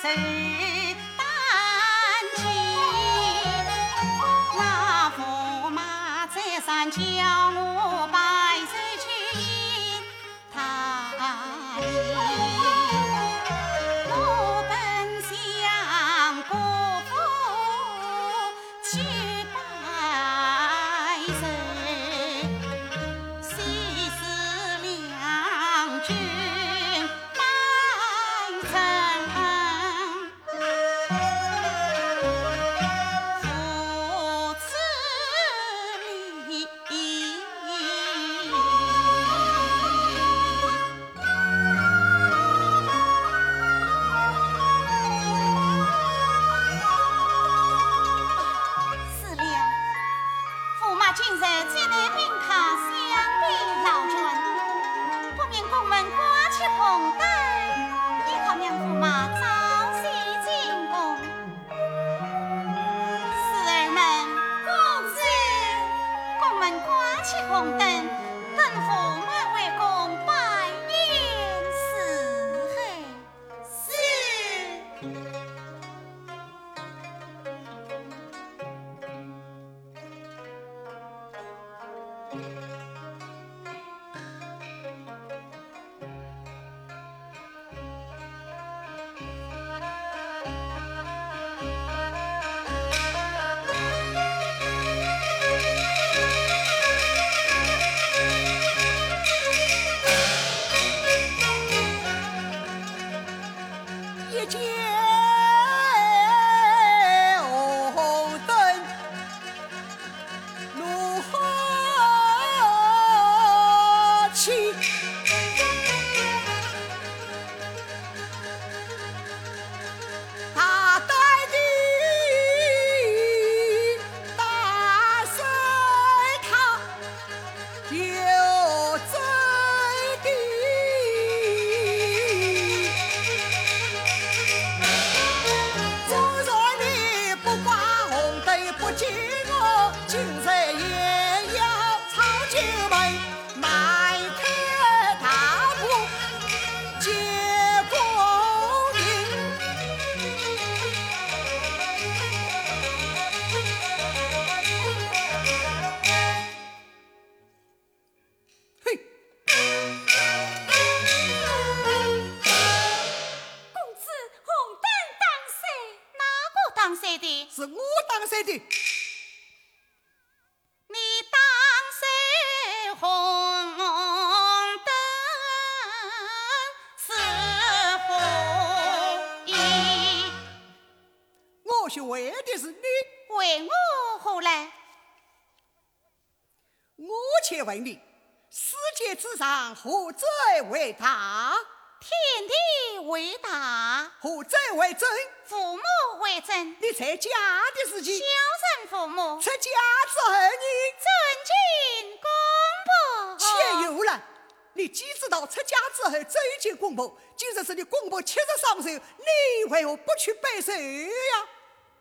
谁？红灯，你靠娘父马。chill, bye. 问你：世界之上何者为大？天地为大。何者为真？父母为真。你出家的事情，孝顺父母。出家之后，你尊敬公婆。且又来，你既知道出家之后尊敬公婆，今日是你公婆七十上寿，你为何不去拜寿呀？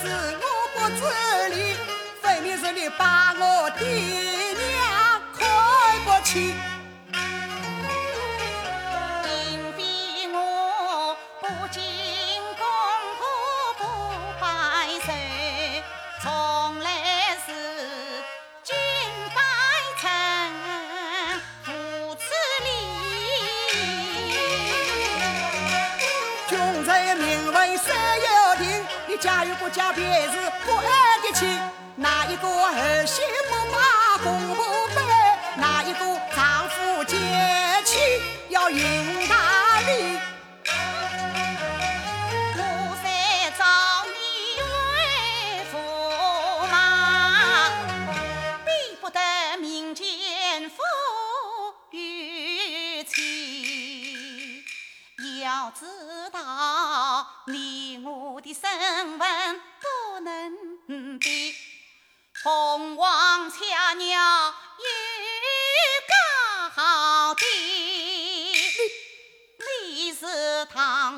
是我不自理，分明是你把我爹娘看不起。有个家别是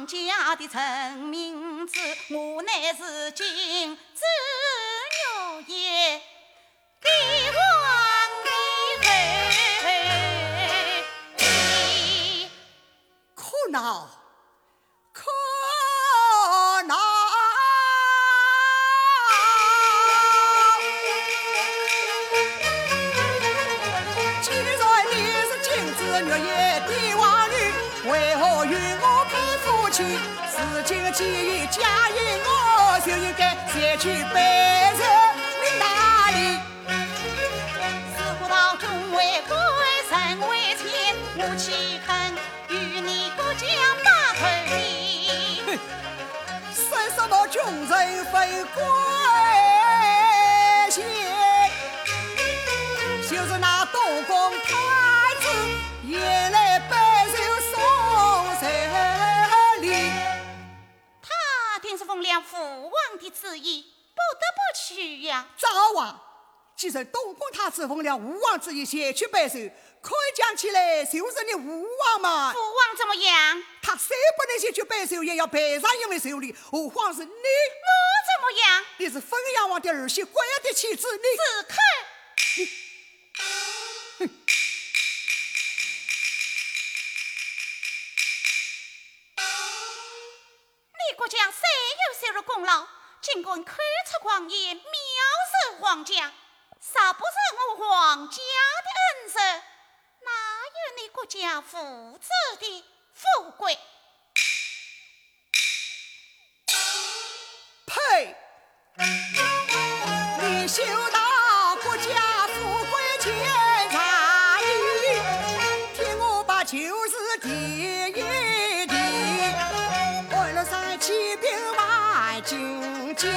家的陈明子，我乃是金枝玉叶帝王的后裔。可恼，可恼！既然你是金枝玉叶配夫妻？事情既已嫁与我，就应该谢去白首领大礼。自古道中为贵人为亲，我岂肯与你国家把头低？算什么穷人非贵贱？就是那东宫太子也来摆奉了父王的旨意，不得不去呀。赵王，既然东宫太子奉了吴王之意前去拜寿，可以讲起来就是你吴王嘛父。王怎么样？他虽不能先去拜寿，也要拜上一位寿礼，何况是你？我怎么样？你是汾阳王的儿媳，关阳的妻子，你只看看出狂言，藐视皇家，啥不是我皇家的恩泽？哪有你国家父子的富贵？呸！你修到国家富贵千财里，听我把旧事提一提。为了三七兵万金计，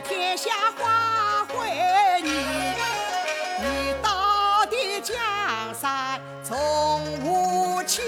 天下花会你。你到底江山从无起，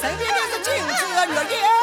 身边的是镜子月夜。